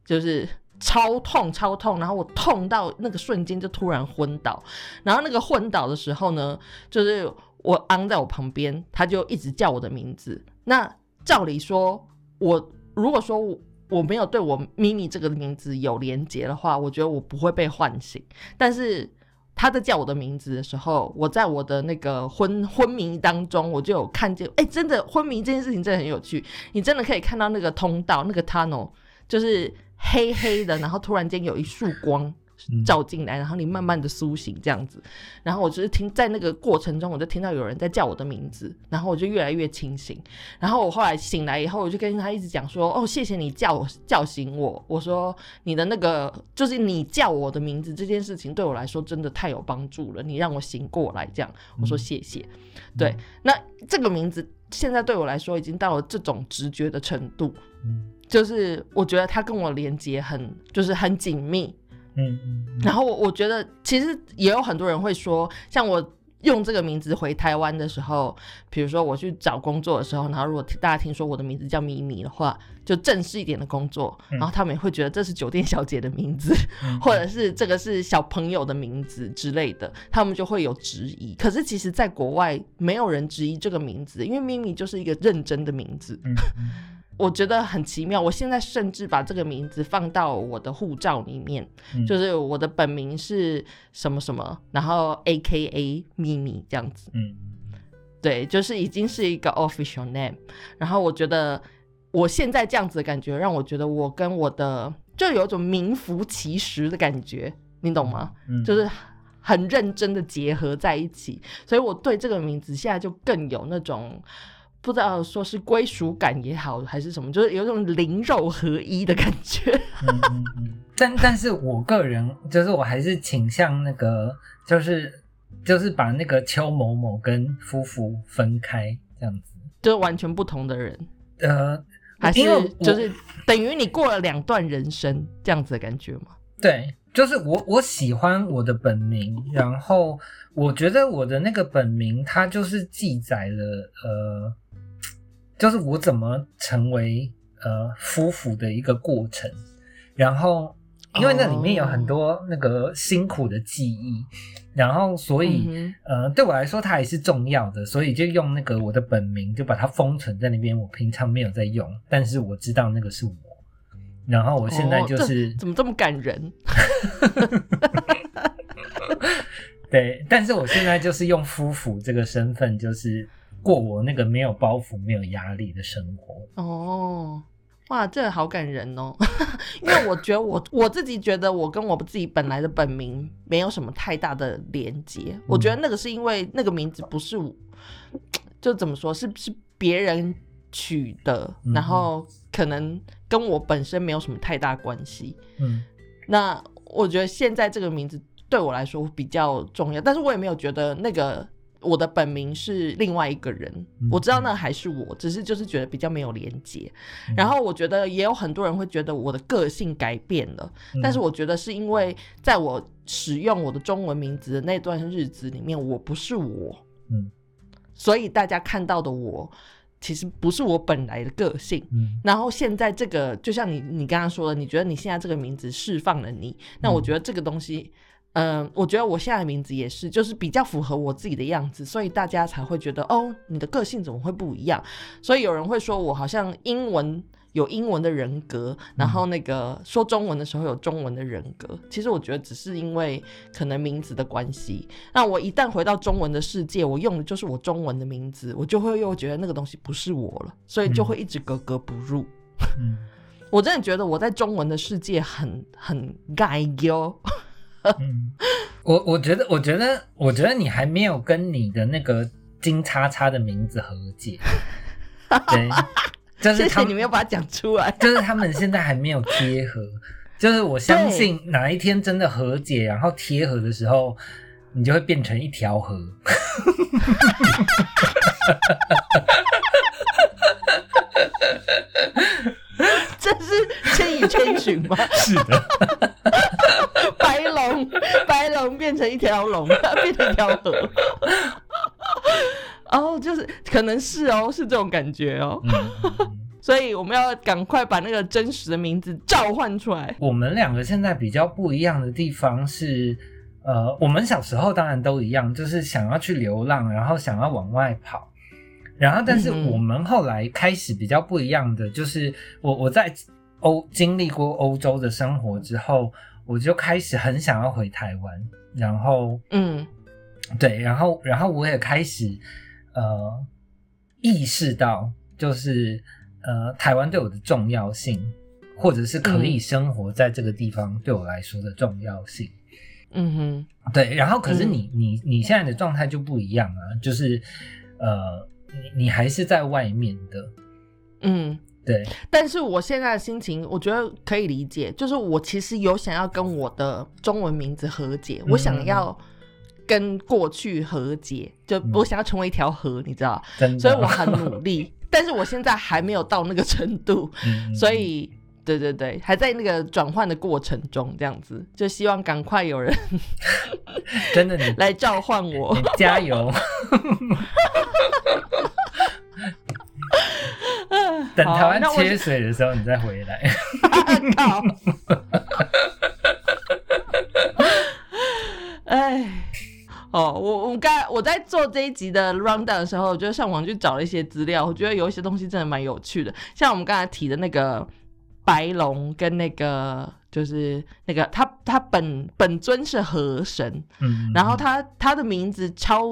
就是。超痛，超痛！然后我痛到那个瞬间就突然昏倒，然后那个昏倒的时候呢，就是我昂在我旁边，他就一直叫我的名字。那照理说，我如果说我我没有对我咪咪这个名字有连结的话，我觉得我不会被唤醒。但是他在叫我的名字的时候，我在我的那个昏昏迷当中，我就有看见，哎、真的昏迷这件事情真的很有趣，你真的可以看到那个通道，那个 tunnel 就是黑黑的，然后突然间有一束光嗯照进来，然后你慢慢的苏醒这样子。然后我就是听在那个过程中，我就听到有人在叫我的名字，然后我就越来越清醒。然后我后来醒来以后，我就跟他一直讲说：“哦，谢谢你叫我叫醒我。”我说：“你的那个就是你叫我的名字这件事情，对我来说真的太有帮助了，你让我醒过来。”这样我说谢谢。对，那这个名字现在对我来说已经到了这种直觉的程度，嗯就是我觉得他跟我连接很就是很紧密。嗯嗯然后我我觉得其实也有很多人会说，像我用这个名字回台湾的时候，比如说我去找工作的时候，然后如果大家听说我的名字叫咪咪的话，就正式一点的工作，然后他们也会觉得这是酒店小姐的名字，或者是这个是小朋友的名字之类的，他们就会有质疑。可是其实，在国外没有人质疑这个名字，因为咪咪就是一个认真的名字。我觉得很奇妙，我现在甚至把这个名字放到我的护照里面，就是我的本名是什么什么，然后 A K A 咪咪这样子，嗯，对，就是已经是一个 official name。然后我觉得我现在这样子的感觉，让我觉得我跟我的就有一种名副其实的感觉，你懂吗？就是很认真的结合在一起，所以我对这个名字现在就更有那种。不知道说是归属感也好，还是什么，就是有种灵肉合一的感觉。嗯嗯嗯。但但是我个人就是我还是倾向那个，就是就是把那个邱某某跟夫妇分开这样子，就是完全不同的人。呃，还是就是等于你过了两段人生这样子的感觉吗？对，就是我我喜欢我的本名，然后我觉得我的那个本名它就是记载了呃。就是我怎么成为呃夫妇的一个过程，然后因为那里面有很多那个辛苦的记忆，然后所以呃对我来说它也是重要的，所以就用那个我的本名就把它封存在那边。我平常没有在用，但是我知道那个是我。然后我现在就是怎么这么感人？对，但是我现在就是用夫妇这个身份，就是。过我那个没有包袱、没有压力的生活哦，哇，这个好感人哦！因为我觉得我我自己觉得我跟我自己本来的本名没有什么太大的连接。我觉得那个是因为那个名字不是我，就怎么说是是别人取的，然后可能跟我本身没有什么太大关系。嗯，那我觉得现在这个名字对我来说比较重要，但是我也没有觉得那个。我的本名是另外一个人，我知道那还是我，只是就是觉得比较没有连接。然后我觉得也有很多人会觉得我的个性改变了，但是我觉得是因为在我使用我的中文名字的那段日子里面，我不是我，嗯，所以大家看到的我其实不是我本来的个性。嗯，然后现在这个就像你你刚刚说的，你觉得你现在这个名字释放了你，那我觉得这个东西。嗯，我觉得我现在的名字也是，就是比较符合我自己的样子，所以大家才会觉得哦，你的个性怎么会不一样？所以有人会说我好像英文有英文的人格，然后那个说中文的时候有中文的人格。其实我觉得只是因为可能名字的关系。那我一旦回到中文的世界，我用的就是我中文的名字，我就会又觉得那个东西不是我了，所以就会一直格格不入。嗯，我真的觉得我在中文的世界很很该哟。嗯，我我觉得，我觉得，我觉得你还没有跟你的那个金叉叉的名字和解。对，就是谢谢你没有把它讲出来。就是他们现在还没有贴合，就是我相信哪一天真的和解，然后贴合的时候，你就会变成一条河。这是千与千寻吗？是的。白龙，白龙变成一条龙，变成一条河。哦，就是可能是哦，是这种感觉哦。所以我们要赶快把那个真实的名字召唤出来。我们两个现在比较不一样的地方是，呃，我们小时候当然都一样，就是想要去流浪，然后想要往外跑。然后，但是我们后来开始比较不一样的，就是我我在欧经历过欧洲的生活之后。我就开始很想要回台湾，然后，嗯，对，然后，然后我也开始，呃，意识到，就是呃，台湾对我的重要性，或者是可以生活在这个地方对我来说的重要性。嗯哼，对，然后可是你你你现在的状态就不一样啊，就是呃，你你还是在外面的，嗯。对，但是我现在的心情，我觉得可以理解。就是我其实有想要跟我的中文名字和解，我想要跟过去和解，就我想要成为一条河，你知道？所以我很努力，但是我现在还没有到那个程度。所以对对对，还在那个转换的过程中，这样子，就希望赶快有人 真的你 来召唤我。加油。等台湾好那我缺水的时候，你再回来。靠！哎，哦，我我刚才我在做这一集的 round down 的时候，我就上网去找了一些资料，我觉得有一些东西真的蛮有趣的，像我们刚才提的那个白龙跟那个就是那个他他本本尊是河神，嗯，然后他他的名字超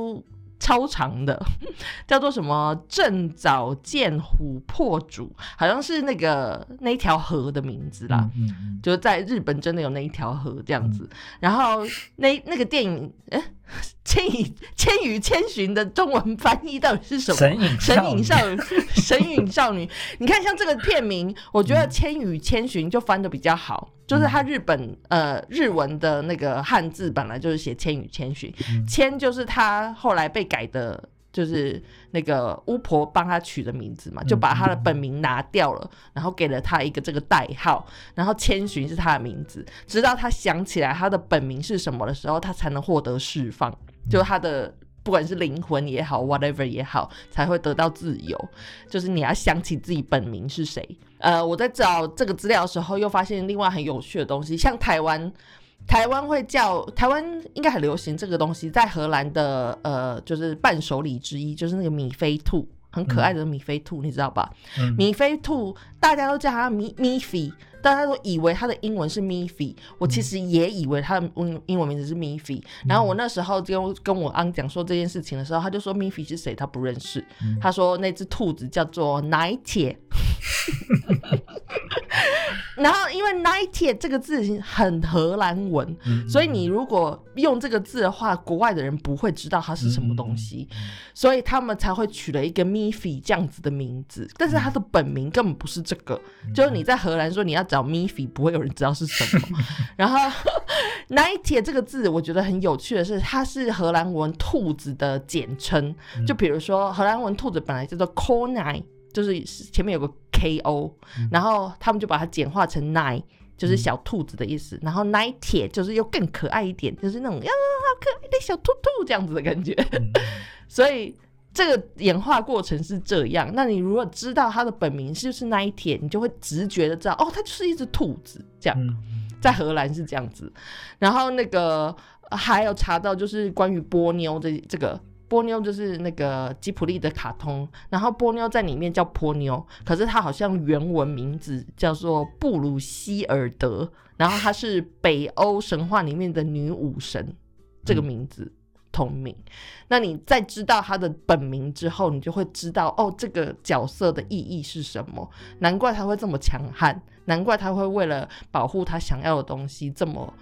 超长的，叫做什么正早见琥珀主，好像是那个那一条河的名字啦。嗯嗯就是在日本真的有那一条河这样子，然后那那个电影，哎、千与千与千寻的中文翻译到底是什么？神隐神隐少少女，神隐少女。你看，像这个片名，我觉得《千与千寻》就翻的比较好，就是它日本呃日文的那个汉字本来就是写《千与千寻》，嗯千就是他后来被改的。就是那个巫婆帮他取的名字嘛，就把他的本名拿掉了，然后给了他一个这个代号，然后千寻是他的名字，直到他想起来他的本名是什么的时候，他才能获得释放，就他的不管是灵魂也好，whatever 也好，才会得到自由。就是你要想起自己本名是谁。呃，我在找这个资料的时候，又发现另外很有趣的东西，像台湾。台湾会叫台湾应该很流行这个东西，在荷兰的呃就是伴手礼之一，就是那个米菲兔，很可爱的米菲兔，你知道吧？嗯米菲兔大家都叫它米米菲，大家都以为他的英文是米菲，我其实也以为他的英英文名字是米菲。然后我那时候跟跟我昂讲说这件事情的时候，他就说米菲是谁，他不认识。他说那只兔子叫做奶铁。然后，因为 “night” 这个字很荷兰文，嗯所以你如果用这个字的话，国外的人不会知道它是什么东西，嗯所以他们才会取了一个 Miffy 这样子的名字。但是它的本名根本不是这个，嗯就是你在荷兰说你要找 Miffy，不会有人知道是什么。然后 “night” 这个字，我觉得很有趣的是，它是荷兰文兔子的简称。嗯就比如说荷兰文兔子本来叫做 k o n i 就是前面有个 K O，、然后他们就把它简化成 Night 就是小兔子的意思。然后铁就是又更可爱一点，就是那种呀好可爱的小兔兔这样子的感觉。嗯 所以这个演化过程是这样。那你如果知道它的本名就是 nine 铁，你就会直觉的知道，哦，它就是一只兔子这样。嗯在荷兰是这样子，然后那个呃还有查到就是关于波妞的这个。波妞就是那个吉普力的卡通，然后波妞在里面叫波妞，可是它好像原文名字叫做布鲁希尔德，然后她是北欧神话里面的女武神，这个名字同名。那你在知道他的本名之后，你就会知道哦，这个角色的意义是什么。难怪他会这么强悍，难怪他会为了保护他想要的东西这么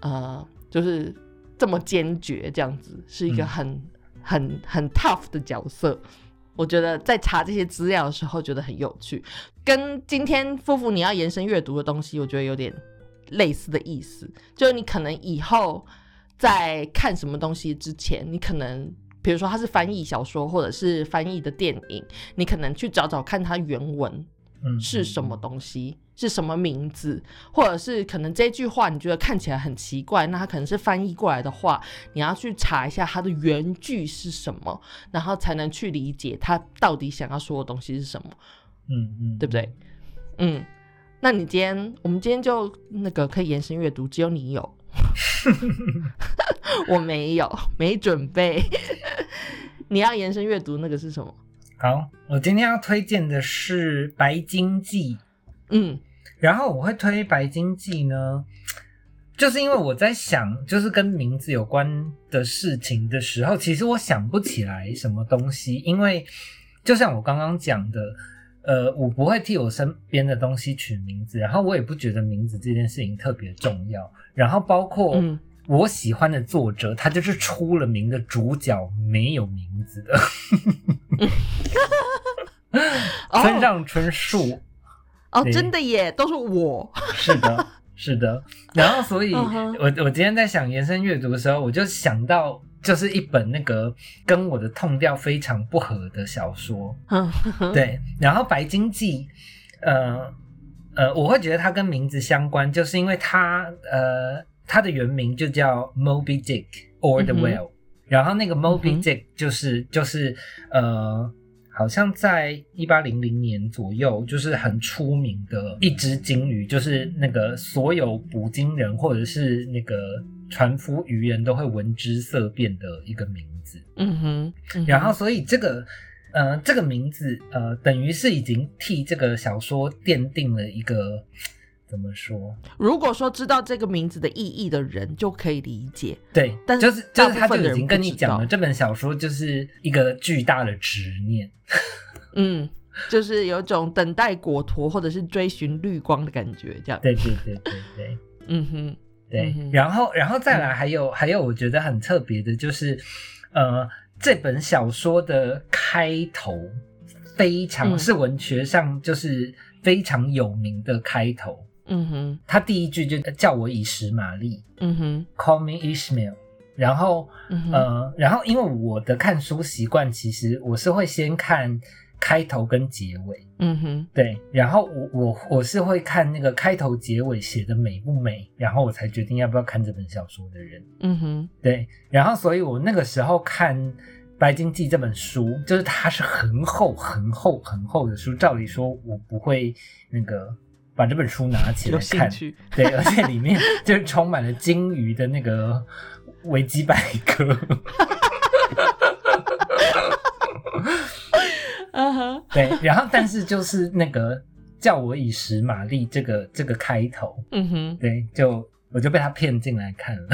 呃，就是这么坚决，这样子是一个嗯很、很很 tough 的角色。我觉得在查这些资料的时候，觉得很有趣，跟今天夫妇你要延伸阅读的东西，我觉得有点类似的意思。就是你可能以后在看什么东西之前，你可能比如说它是翻译小说或者是翻译的电影，你可能去找找看它原文，嗯是什么东西，是什么名字，或者是可能这句话你觉得看起来很奇怪，那它可能是翻译过来的话，你要去查一下它的原句是什么，然后才能去理解它到底想要说的东西是什么，嗯嗯，对不对？嗯，那你今天我们今天就那个可以延伸阅读，只有你有，我没有，没准备。你要延伸阅读那个是什么？好，我今天要推荐的是《白鲸记》。嗯然后我会推《白鲸记》呢，就是因为我在想，就是跟名字有关的事情的时候，其实我想不起来什么东西，因为就像我刚刚讲的，呃，我不会替我身边的东西取名字，然后我也不觉得名字这件事情特别重要，然后包括嗯我喜欢的作者，他就是出了名的主角没有名字的，村哦上春树。哦，真的耶，都是我。是的，是的。然后，所以我我今天在想延伸阅读的时候，我就想到就是一本那个跟我的痛调非常不合的小说，嗯。对。然后《白鲸记》，呃呃，我会觉得它跟名字相关，就是因为它呃，它的原名就叫 Moby Dick or the Whale，、然后那个 Moby Dick 就是就是呃，好像在一八零零年左右，就是很出名的一只鲸鱼，就是那个所有捕鲸人或者是那个船夫渔人都会闻之色变的一个名字。嗯哼，嗯哼然后，所以这个呃，这个名字呃，等于是已经替这个小说奠定了一个怎么说？如果说知道这个名字的意义的人，就可以理解。对，但是就是就是他就已经跟你讲了，这本小说就是一个巨大的执念。嗯，就是有一种等待果陀或者是追寻绿光的感觉，这样。对对对对对嗯哼，对。嗯然后然后再来还有、还有，我觉得很特别的就是，呃，这本小说的开头非常、嗯是文学上就是非常有名的开头。嗯哼，他第一句就叫我以实玛丽嗯哼，，Call me Ishmael。然后，呃，然后因为我的看书习惯，其实我是会先看开头跟结尾，嗯哼，对，然后我我我是会看那个开头结尾写的美不美，然后我才决定要不要看这本小说的人。嗯哼，对，然后所以我那个时候看《白鲸记》这本书，就是它是很厚、很厚、很厚的书，照理说我不会那个把这本书拿起来看，对，而且里面就是充满了鲸鱼的那个维基百科。嗯哼，对，然后但是就是那个叫我以十玛丽这个这个开头，嗯哼，对，就我就被他骗进来看了。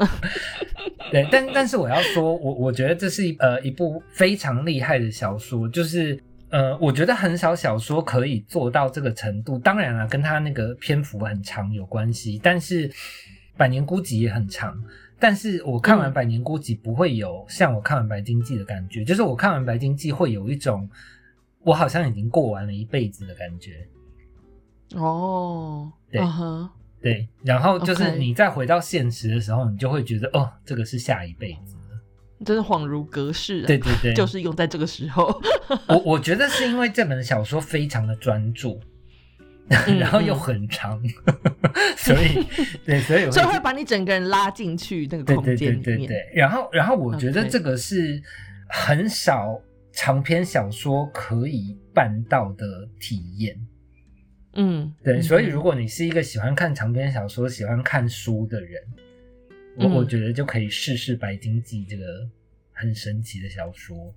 对，但但是我要说，我我觉得这是一呃一部非常厉害的小说，就是呃，我觉得很少小说可以做到这个程度。当然了，跟他那个篇幅很长有关系，但是《百年孤寂》也很长。但是我看完《嗯百年孤寂》不会有像我看完《白鲸记》的感觉，就是我看完《白鲸记》会有一种我好像已经过完了一辈子的感觉。哦，对对，然后就是你再回到现实的时候，你就会觉得哦，这个是下一辈子。真是恍如隔世啊。对对对，就是用在这个时候。我我觉得是因为这本小说非常的专注，嗯 然后又很长，所以对，所以我所以会把你整个人拉进去那个空对对对间里面。对对，然后然后我觉得这个是很少长篇小说可以办到的体验。嗯，对，嗯所以如果你是一个喜欢看长篇小说、喜欢看书的人，我、嗯我觉得就可以试试《白鲸记》这个很神奇的小说。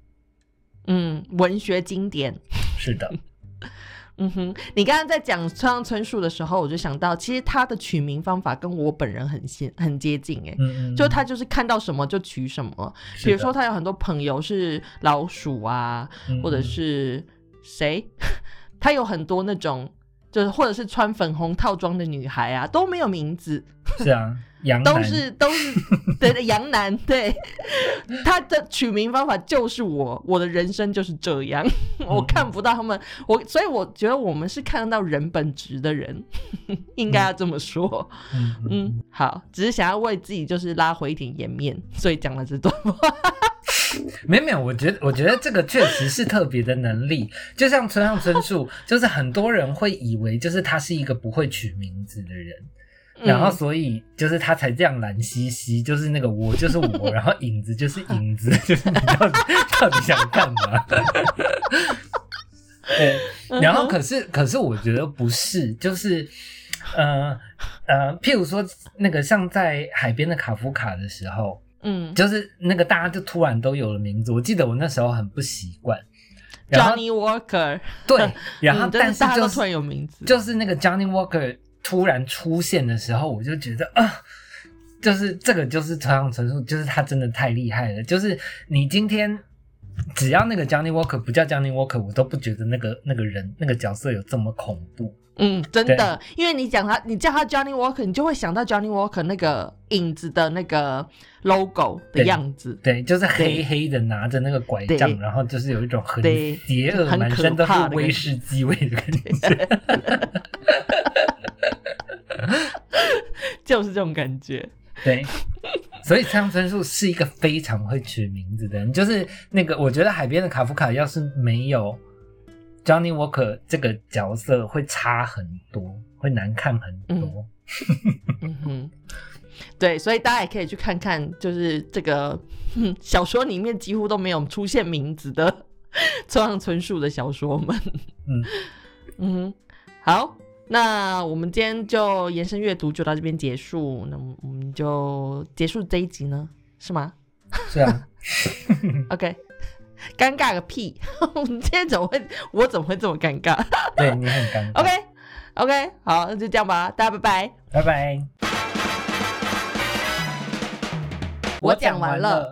嗯，文学经典。是的，嗯哼，你刚刚在讲村上春树的时候，我就想到，其实他的取名方法跟我本人很接很接近哎、嗯嗯，就他就是看到什么就取什么，比如说他有很多朋友是老鼠啊，嗯。或者是谁，他有很多那种就是或者是穿粉红套装的女孩啊，都没有名字，是啊，杨都是都是对对杨楠，对他的取名方法就是我，我的人生就是这样，我看不到他们，我所以我觉得我们是看得到人本质的人，应该要这么说。嗯，好，只是想要为自己就是拉回一点颜面，所以讲了这段话。没有没有，我觉得我觉得这个确实是特别的能力，就像村上春树，就是很多人会以为就是他是一个不会取名字的人。然后，嗯所以就是他才这样懒兮兮，就是那个我就是我，然后影子就是影子，就是你到底到底想干嘛？对，然后可是可是我觉得不是，就是呃呃，譬如说那个像在海边的卡夫卡的时候，嗯就是那个大家就突然都有了名字，我记得我那时候很不习惯。，Johnny Walker，对，然后嗯但是就是大家都突然有名字，就是那个 Johnny Walker 突然出现的时候，我就觉得啊，就是这个就是村上春树，就是他真的太厉害了。就是你今天只要那个 Johnny Walker 不叫 Johnny Walker，我都不觉得那个那个人那个角色有这么恐怖。嗯，真的，因为你讲他，你叫他 Johnny Walker，你就会想到 Johnny Walker 那个影子的那个 logo 的样子。对，就是黑黑的拿着那个拐杖，然后就是有一种很邪恶，满身都是威士忌味的感觉。就是这种感觉。对，所以村上春树是一个非常会取名字的人。就是那个，我觉得海边的卡夫卡要是没有 Johnny Walker 这个角色会差很多，会难看很多。嗯哼，对，所以大家也可以去看看，就是这个小说里面几乎都没有出现名字的村上春树的小说们。嗯嗯，好，那我们今天就延伸阅读就到这边结束，那我们就结束这一集呢，是吗？是啊。OK，尴尬个屁！我们今天怎么会，我怎么会这么尴尬？对你很尴尬。OK，OK，好，那就这样吧，大家拜拜，拜拜。我讲完了。